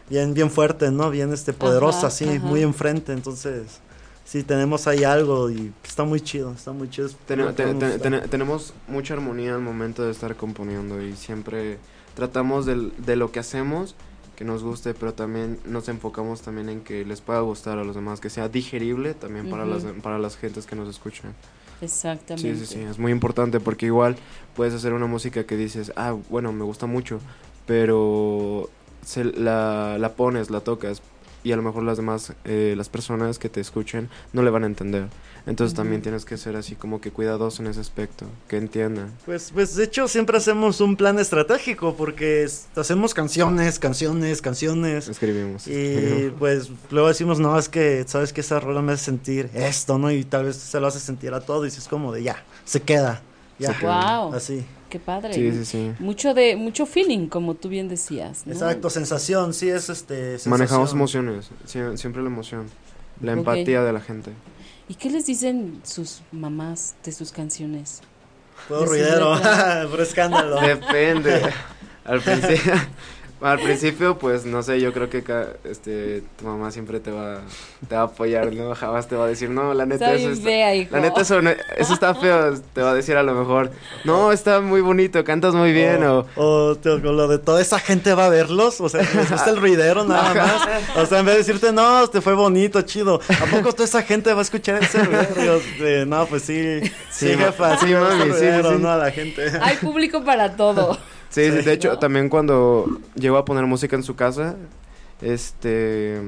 bien, bien fuerte, ¿no? Bien, este, poderosa, ajá, así, ajá. muy enfrente, entonces... Sí, tenemos ahí algo y está muy chido, está muy chido. Ten, ten, ten, tenemos mucha armonía al momento de estar componiendo y siempre tratamos de, de, lo que hacemos que nos guste, pero también nos enfocamos también en que les pueda gustar a los demás, que sea digerible también uh -huh. para las para las gentes que nos escuchan. Exactamente. Sí, sí, sí, es muy importante porque igual puedes hacer una música que dices, ah, bueno, me gusta mucho, pero se, la, la pones, la tocas y a lo mejor las demás, eh, las personas que te escuchen no le van a entender. Entonces uh -huh. también tienes que ser así como que cuidadoso en ese aspecto, que entiendan. Pues, pues de hecho siempre hacemos un plan estratégico porque hacemos canciones, canciones, canciones. Escribimos. Y escribimos. pues luego decimos, no, es que sabes que esa rola me hace sentir esto, ¿no? Y tal vez se lo hace sentir a todo y es como de ya, se queda. Ya. Se queda. Wow. Así. Qué padre. Sí, sí, sí. Mucho de mucho feeling, como tú bien decías. ¿no? Exacto, sensación, sí es este. Sensación. Manejamos emociones, siempre la emoción, la okay. empatía de la gente. ¿Y qué les dicen sus mamás de sus canciones? Todo ruidero, (laughs) por escándalo. Depende. Al principio, Al principio, pues, no sé, yo creo que este, tu mamá siempre te va, te va a apoyar, ¿no? Jamás te va a decir, no, la neta, eso está, hijo. la neta, eso, eso está feo, te va a decir a lo mejor, no, está muy bonito, cantas muy bien, o... O, te- con lo de toda esa gente va a verlos, o sea, les gusta el ruidero nada más. O sea, en vez de decirte, no, te fue bonito, chido. ¿A poco toda esa gente va a escuchar ese ruidero? Eh, no, pues sí, sí, Sí, jefa, sí, sí, mami, sí, sí, sí. no a la gente. Hay público para todo. (laughs) Sí, sí, de hecho, ¿no? también cuando llegó a poner música en su casa, este...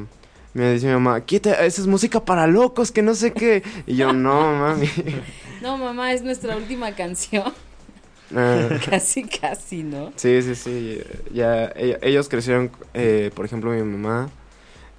Me dice mi mamá, quita, esa es música para locos, que no sé qué. Y yo, no, mami. (laughs) No, mamá, es nuestra última canción. Ah, (laughs) Casi, casi, ¿no? Sí, sí, sí. Ya, ellos crecieron, eh, por ejemplo, mi mamá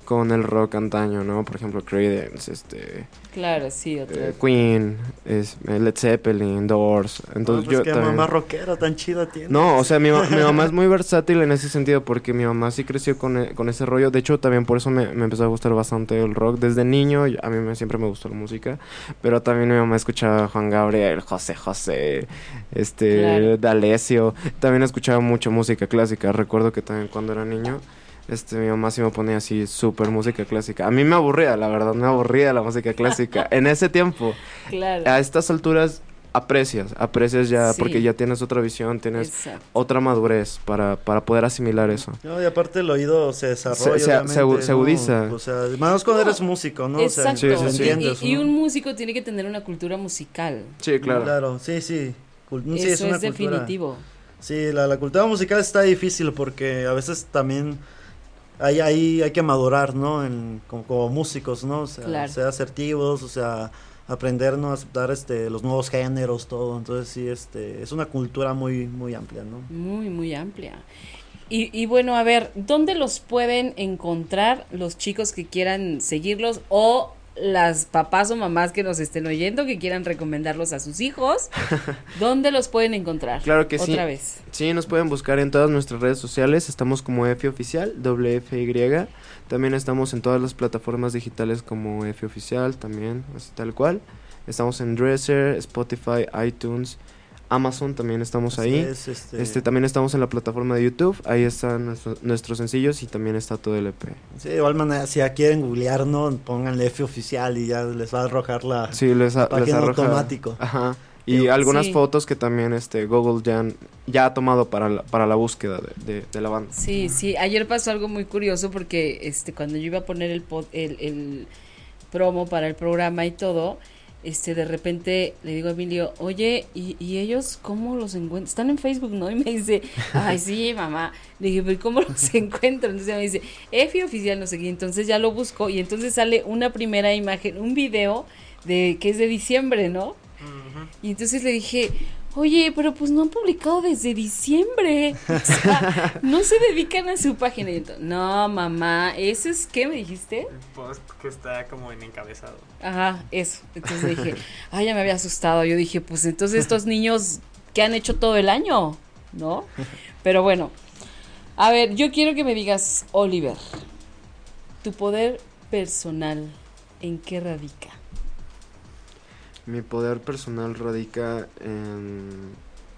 con el rock antaño, ¿no? Por ejemplo, Creedence, este, Claro, sí, otra eh, Queen, es, eh, Led Zeppelin, Doors. No, Entonces pues yo qué también. mamá rockera tan chida tiene. No, o sea, mi, ma- mi mamá es (laughs) muy versátil en ese sentido porque mi mamá sí creció con, e- con ese rollo. De hecho, también por eso me, me empezó a gustar bastante el rock. Desde niño, a mí me- siempre me gustó la música. Pero también mi mamá escuchaba a Juan Gabriel, José José, este, Claro. D'Alessio. También escuchaba mucho música clásica. Recuerdo que también cuando era niño, este, mi mamá sí me ponía así súper música clásica. A mí me aburría, la verdad, me aburría la música clásica. (laughs) en ese tiempo, Claro. a estas alturas aprecias, aprecias ya, Sí. porque ya tienes otra visión, tienes Exacto. otra madurez para, para poder asimilar eso. No, y aparte el oído se desarrolla. Se- se- agudiza. O sea, más cuando No, eres músico, ¿no? O sea, Exacto. Sí, sí, lo sí. Y- entiendes, y, y ¿no? un músico tiene que tener una cultura musical. Sí, claro. Claro, sí, sí. Eso es, una cultura. definitivo. Sí, la, la cultura musical está difícil porque a veces también hay, hay, hay que madurar, ¿no? En, como, como músicos, ¿no? O sea, Claro. ser asertivos, o sea, aprender, ¿no? A aceptar este, los nuevos géneros, todo. Entonces sí, este, es una cultura muy, muy amplia, ¿no? Muy, muy amplia. Y, y bueno, a ver, ¿dónde los pueden encontrar los chicos que quieran seguirlos o las papás o mamás que nos estén oyendo que quieran recomendarlos a sus hijos? ¿Dónde los pueden encontrar? Claro que sí. Otra vez. Sí, nos pueden buscar en todas nuestras redes sociales. Estamos como F Oficial, doble F Y. También estamos en todas las plataformas digitales como F Oficial, también, así tal cual. Estamos en Dresser, Spotify, iTunes, Amazon, también estamos Así ahí. es, este, Este, también estamos en la plataforma de YouTube, ahí están nuestro- nuestros sencillos y también está todo el EP. sí, de igual manera, si ya quieren googlear, ¿no? Pónganle F oficial y ya les va a arrojar la Sí, les, a- página arroja- automático. Ajá. Y algunas Sí. fotos que también este Google ya, ya ha tomado para la, para la búsqueda de, de- de la banda. Sí, sí, ayer pasó algo muy curioso porque este cuando yo iba a poner el, pod- el, el promo para el programa y todo, este de repente le digo a Emilio, oye, ¿y, y ellos cómo los encuentran? Están en Facebook, ¿no? Y me dice, (laughs) ay, sí, mamá. Le dije, pero ¿cómo los (laughs) encuentro? Entonces me dice, Efi Oficial, no sé qué. Entonces ya lo busco y entonces sale una primera imagen, un video de que es de diciembre, ¿no? Y entonces le dije, oye, pero pues no han publicado desde diciembre. (laughs) O sea, no se dedican a su página. Y entonces, no, mamá, ¿eso es qué me dijiste? El post que está como en encabezado. Ajá, eso. Entonces dije, (laughs) ay, ya me había asustado. Yo dije, pues entonces estos niños, ¿qué han hecho todo el año? ¿No? Pero bueno, a ver, yo quiero que me digas, Oliver, tu poder personal, ¿en qué radica? Mi poder personal radica en...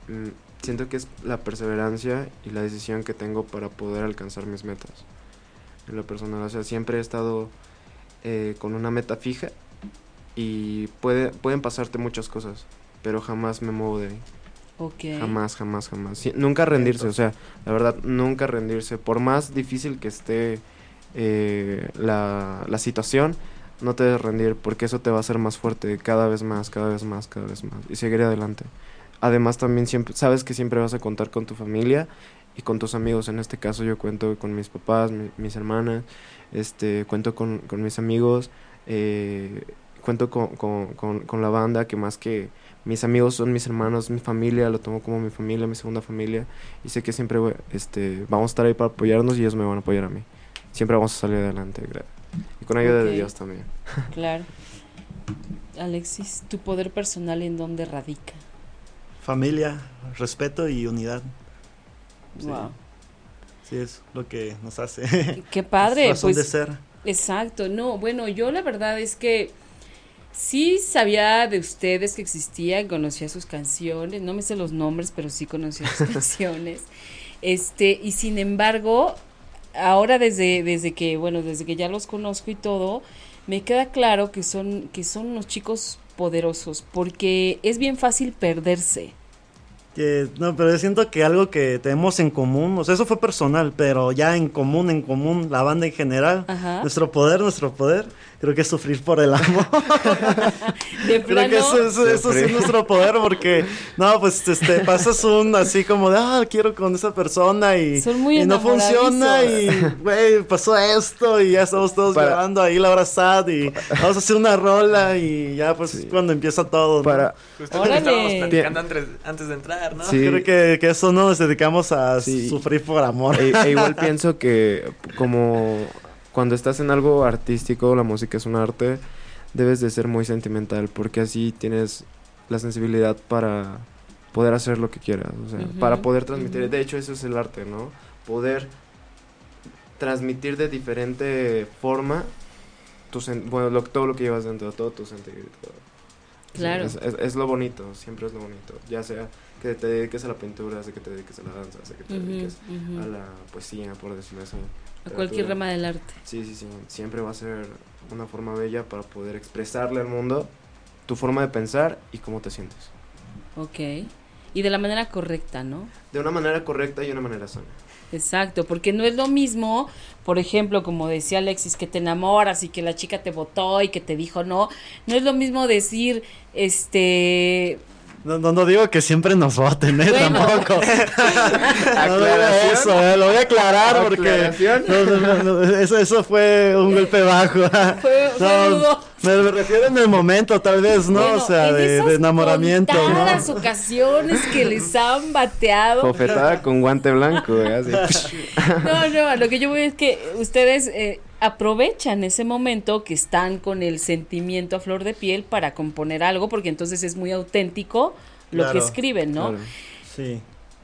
mm, Siento que es la perseverancia y la decisión que tengo para poder alcanzar mis metas. En lo personal, o sea, siempre he estado eh, con una meta fija y puede, pueden pasarte muchas cosas, pero jamás me muevo de ahí. Ok. Jamás, jamás, jamás. Sí, nunca rendirse, o sea, la verdad, nunca rendirse. Por más difícil que esté eh, la, la situación, no te debes rendir porque eso te va a hacer más fuerte cada vez más, cada vez más, cada vez más. Y seguir adelante. Además, también siempre, sabes que siempre vas a contar con tu familia y con tus amigos. En este caso, yo cuento con mis papás, mi- mis hermanas, este, cuento con, con mis amigos, eh, cuento con, con, con, la banda, que más que mis amigos son mis hermanos, mi familia, lo tomo como mi familia, mi segunda familia, y sé que siempre este, vamos a estar ahí para apoyarnos y ellos me van a apoyar a mí. Siempre vamos a salir adelante, gra- y con ayuda de Dios también. (laughs) Claro. Alexis, tu poder personal en dónde radica? Familia, respeto y unidad. Sí. Wow. Sí, es lo que nos hace. Qué padre, (laughs) razón pues de ser. Exacto, no, bueno, yo la verdad es que sí sabía de ustedes que existían, conocía sus canciones, no me sé los nombres, pero sí conocía sus (laughs) canciones. Este, y sin embargo, ahora desde, desde que, bueno, desde que ya los conozco y todo, me queda claro que son, que son unos chicos poderosos, porque es bien fácil perderse. Que, no, pero yo siento que algo que tenemos en común, o sea, eso fue personal, pero ya en común, en común, la banda en general, Ajá. nuestro poder, nuestro poder, creo que es sufrir por el amor. (laughs) De creo plano, que eso, eso, eso sí es nuestro poder, porque, no, pues, este, pasas un así como de, ah, quiero con esa persona y, Son muy y no funciona y, güey, pasó esto y ya estamos todos Para- llorando ahí, la hora sad y vamos a hacer una rola y ya, pues, es cuando empieza todo, ¿no? Para, Justo Órale. estábamos platicando antes, antes de entrar, ¿no? Sí. Creo que, que eso no nos dedicamos a Sí. sufrir por amor. E, e igual (laughs) pienso que como cuando estás en algo artístico, la música es un arte, debes de ser muy sentimental porque así tienes la sensibilidad para poder hacer lo que quieras, o sea, para poder transmitir. De hecho, eso es el arte, ¿no? Poder transmitir de diferente forma tu bueno, lo- todo lo que llevas dentro, todo tu sentir. todo. Sí, Claro. Es, es- es lo bonito, siempre es lo bonito. Ya sea que te dediques a la pintura, sea que te dediques a la danza, sea que te dediques a la poesía, por decirlo así. A cualquier rama del arte. Sí, sí, sí. Siempre va a ser una forma bella para poder expresarle al mundo tu forma de pensar y cómo te sientes. Ok. Y de la manera correcta, ¿no? De una manera correcta y una manera sana. Exacto, porque no es lo mismo, por ejemplo, como decía Alexis, que te enamoras y que la chica te votó y que te dijo no, no es lo mismo decir, este, No, no, no digo que siempre nos voten, ¿eh? Bueno. Tampoco. (laughs) no digo eso, ¿eh? Lo voy a aclarar porque... No, no, no, no, eso, eso fue un golpe bajo. (laughs) Fue- (laughs) fue me, refiero en el momento, tal vez, ¿no? bueno, o sea, en de, esas de enamoramiento, contadas ¿no? ocasiones que les han bateado. Bofetada con guante blanco, ¿eh? Así. No, no, lo que yo voy es que ustedes eh, aprovechan ese momento que están con el sentimiento a flor de piel para componer algo, porque entonces es muy auténtico lo que escriben, ¿no? Claro. Sí.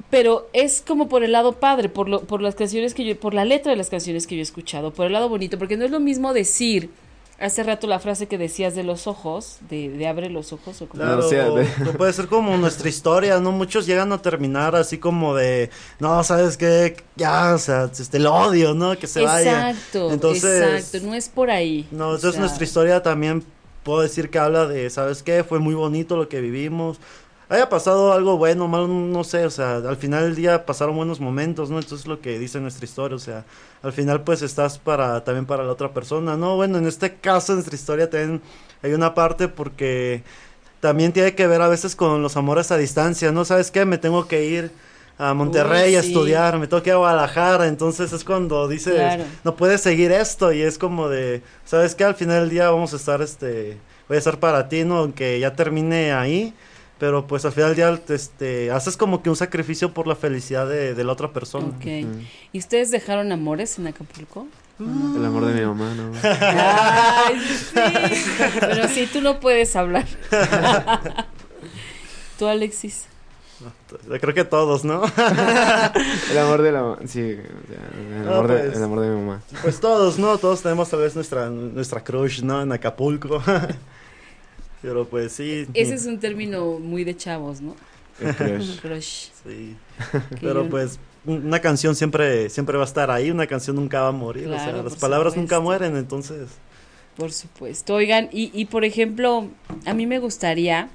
Pero es como por el lado padre, por, lo, por las canciones que yo, por la letra de las canciones que yo he escuchado, por el lado bonito, porque no es lo mismo decir, hace rato la frase que decías de los ojos, de, de abre los ojos o como... Claro, o sea, de- o puede ser como nuestra historia, ¿no? Muchos llegan a terminar así como de, no, ¿sabes qué? Ya, o sea, este, el odio, ¿no? Que se vaya. Exacto, Entonces, exacto, no es por ahí. No, o entonces sea, nuestra historia también puedo decir que habla de, ¿sabes qué? Fue muy bonito lo que vivimos. Haya pasado algo bueno, malo, no sé, o sea, al final del día pasaron buenos momentos, ¿no? Entonces lo que dice nuestra historia, o sea, al final pues estás para, también para la otra persona, ¿no? Bueno, en este caso, en nuestra historia también hay una parte porque también tiene que ver a veces con los amores a distancia, ¿no? ¿Sabes qué? Me tengo que ir a Monterrey Uy, a sí. estudiar, me tengo que ir a Guadalajara, entonces es cuando dices, Claro. no puedes seguir esto y es como de, ¿sabes qué? Al final del día vamos a estar, este, voy a estar para ti, ¿no? Aunque ya termine ahí, pero pues al final del día, este, haces como que un sacrificio por la felicidad de, de la otra persona. Ok. ¿Y ustedes dejaron amores en Acapulco? El amor de mi mamá, ¿no? Ay, sí. (laughs) Pero sí, tú no puedes hablar. (laughs) tú, Alexis. Yo creo que todos, ¿no? (laughs) El amor de la Sí, el, No, amor de, pues. el amor de mi mamá. pues todos, ¿no? Todos tenemos tal vez nuestra, nuestra crush, ¿no? En Acapulco. Pero pues sí. Ese es un término muy de chavos, ¿no? El crush. (laughs) Crush. Sí. (laughs) Pero yo- pues una canción siempre siempre va a estar ahí, una canción nunca va a morir, o sea, las palabras supuesto. nunca mueren, entonces Por supuesto. Oigan, y, y por ejemplo, a mí me gustaría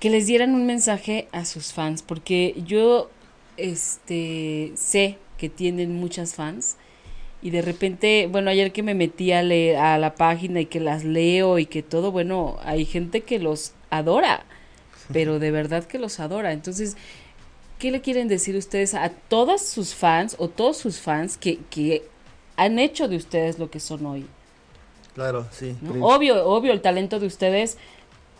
que les dieran un mensaje a sus fans, porque yo este sé que tienen muchas fans y de repente, bueno, ayer que me metí a leer a la página y que las leo y que todo, bueno, hay gente que los adora, (laughs) pero de verdad que los adora. Entonces, ¿qué le quieren decir ustedes a todas sus fans o todos sus fans que, que han hecho de ustedes lo que son hoy? claro, sí. Obvio, obvio, el talento de ustedes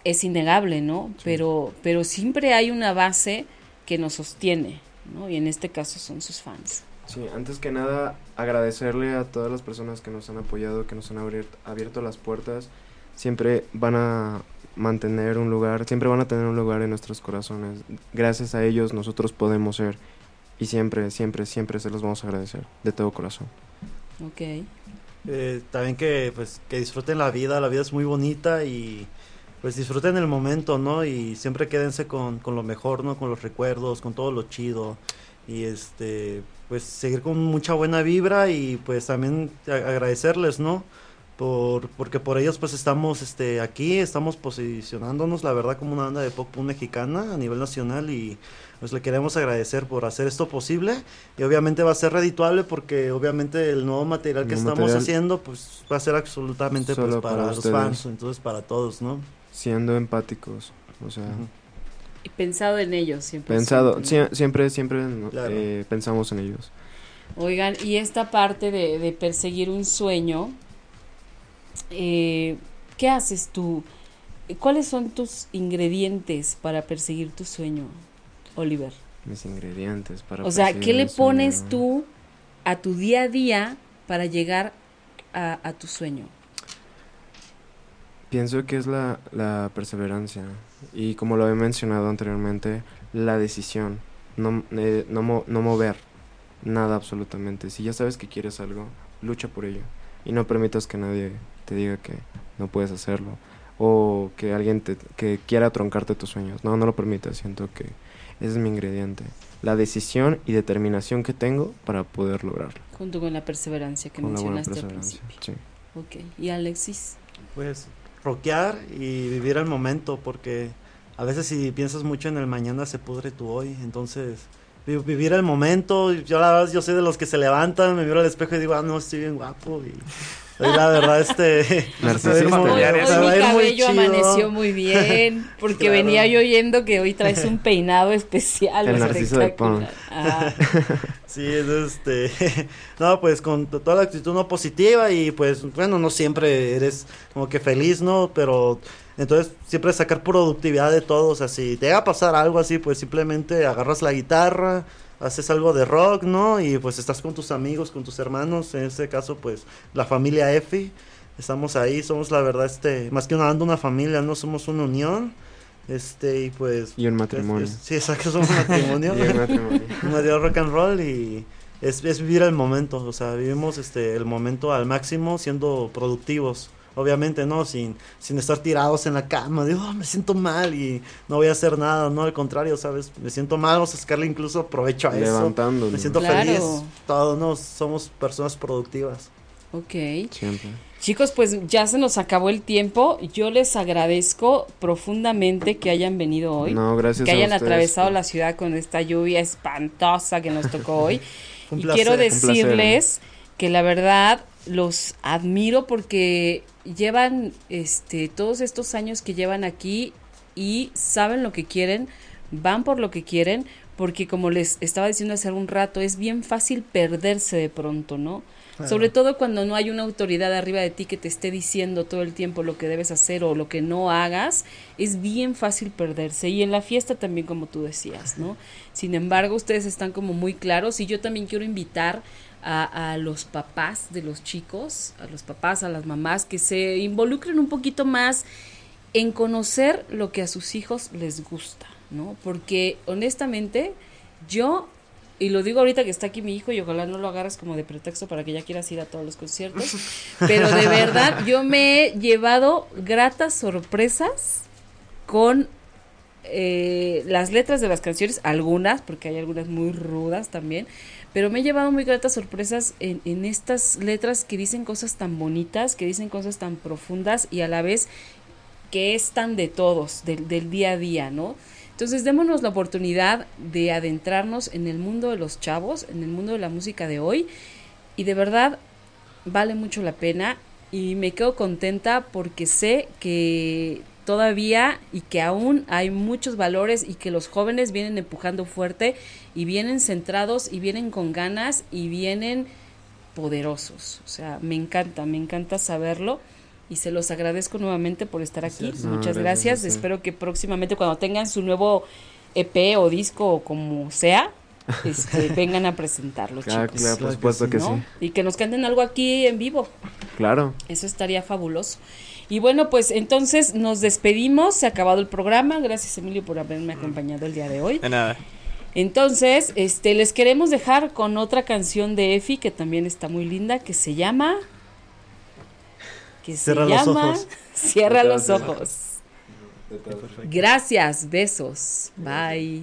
es innegable, ¿no? Pero, pero siempre hay una base que nos sostiene, ¿no? Y en este caso son sus fans. Sí, antes que nada, agradecerle a todas las personas que nos han apoyado, que nos han abier- abierto las puertas. Siempre van a mantener un lugar, siempre van a tener un lugar en nuestros corazones. Gracias a ellos nosotros podemos ser. Y siempre, siempre, siempre se los vamos a agradecer, de todo corazón. Ok. Eh, también que pues que disfruten la vida, la vida es muy bonita y pues disfruten el momento, ¿no? Y siempre quédense con, con lo mejor, ¿no? Con los recuerdos, con todo lo chido y este pues seguir con mucha buena vibra y pues también agradecerles, ¿no? Por, porque por ellos pues estamos este aquí, estamos posicionándonos la verdad como una banda de pop mexicana a nivel nacional y pues le queremos agradecer por hacer esto posible y obviamente va a ser redituable porque obviamente el nuevo material que estamos haciendo pues va a ser absolutamente pues, para, los fans, entonces para todos, ¿no? Siendo empáticos, o sea... Y pensado en ellos siempre. Pensado, siempre, siempre, eh, pensamos en ellos. Oigan, y esta parte de, perseguir un sueño, eh, ¿qué haces tú? ¿Cuáles son tus ingredientes para perseguir tu sueño? Oliver? Mis ingredientes para... O sea, ¿qué le pones tú a tu día a día para llegar a, tu sueño? Pienso que es la, la, perseverancia y como lo he mencionado anteriormente, la decisión, no, eh, no, no mover nada absolutamente. Si ya sabes que quieres algo, lucha por ello y no permitas que nadie te diga que no puedes hacerlo o que alguien te, que quiera troncarte tus sueños. No, no lo permitas. Siento que ese es mi ingrediente. La decisión y determinación que tengo para poder lograrlo. Junto con la perseverancia que mencionaste al principio. Sí. Ok. ¿Y Alexis? Pues rockear y vivir el momento, porque a veces si piensas mucho en el mañana se pudre tu hoy. Entonces, vivir el momento. Yo la verdad, yo soy de los que se levantan, me miro al espejo y digo, ah, no, estoy bien guapo. Y la verdad, este. (laughs) Narcisista. Hoy, hoy mi cabello amaneció muy bien. (laughs) Porque venía yo oyendo que hoy traes un peinado especial. El narciso de Pon. Ah. (laughs) Sí, es este. No, pues con toda la actitud no positiva y pues, bueno, no siempre eres como que feliz, ¿no? Pero entonces siempre sacar productividad de todo. O sea, si te llega a pasar algo así, pues simplemente agarras la guitarra haces algo de rock, ¿no? Y pues estás con tus amigos, con tus hermanos, en este caso pues la familia Efi, estamos ahí, somos la verdad este, más que una banda, una familia, ¿no? Somos una unión. Este, y pues... Y un matrimonio. sí, exacto, somos un matrimonio. (laughs) y un matrimonio. (laughs) un rock and roll y es, es vivir el momento, o sea, vivimos este, el momento al máximo siendo productivos obviamente no, sin, sin estar tirados en la cama, digo, oh, me siento mal y no voy a hacer nada, no, al contrario, ¿sabes? Me siento mal, vamos a sacarle incluso provecho a eso. Me siento feliz, todo, no, somos personas productivas. Ok. Siempre. Chicos, pues ya se nos acabó el tiempo. Yo les agradezco profundamente que hayan venido hoy. No, gracias. Que hayan atravesado la ciudad con esta lluvia espantosa que nos tocó hoy. (laughs) y quiero decirles que la verdad los admiro porque llevan este todos estos años que llevan aquí y saben lo que quieren, van por lo que quieren, porque como les estaba diciendo hace un rato, es bien fácil perderse de pronto, ¿no? Sobre todo cuando no hay una autoridad arriba de ti que te esté diciendo todo el tiempo lo que debes hacer o lo que no hagas, es bien fácil perderse. Y en la fiesta también, como tú decías, ¿no? Sin embargo, ustedes están como muy claros y yo también quiero invitar a, los papás de los chicos, a los papás, a las mamás, que se involucren un poquito más en conocer lo que a sus hijos les gusta, ¿no? Porque honestamente, yo, y lo digo ahorita que está aquí mi hijo y ojalá no lo agarres como de pretexto para que ya quieras ir a todos los conciertos, (laughs) pero de verdad yo me he llevado gratas sorpresas con eh, las letras de las canciones, algunas, porque hay algunas muy rudas también, pero me he llevado muy gratas sorpresas en, estas letras que dicen cosas tan bonitas, que dicen cosas tan profundas y a la vez que están de todos, del, del día a día, ¿no? Entonces démonos la oportunidad de adentrarnos en el mundo de los chavos, en el mundo de la música de hoy y de verdad vale mucho la pena y me quedo contenta porque sé que todavía y que aún hay muchos valores y que los jóvenes vienen empujando fuerte y vienen centrados y vienen con ganas y vienen poderosos. O sea, me encanta, me encanta saberlo y se los agradezco nuevamente por estar aquí. Muchas gracias. Espero que próximamente cuando tengan su nuevo EP o disco o como sea, (laughs) este, vengan a presentarlo, claro, Claro, por supuesto que sí. Y que nos canten algo aquí en vivo. Claro. Eso estaría fabuloso. Y bueno, pues entonces nos despedimos, se ha acabado el programa. Gracias Emilio por haberme acompañado el día de hoy. De nada. Entonces, este les queremos dejar con otra canción de Efi que también está muy linda que se llama que Cierra se los llama ojos. (laughs) Cierra los ojos. Gracias, besos. Bye.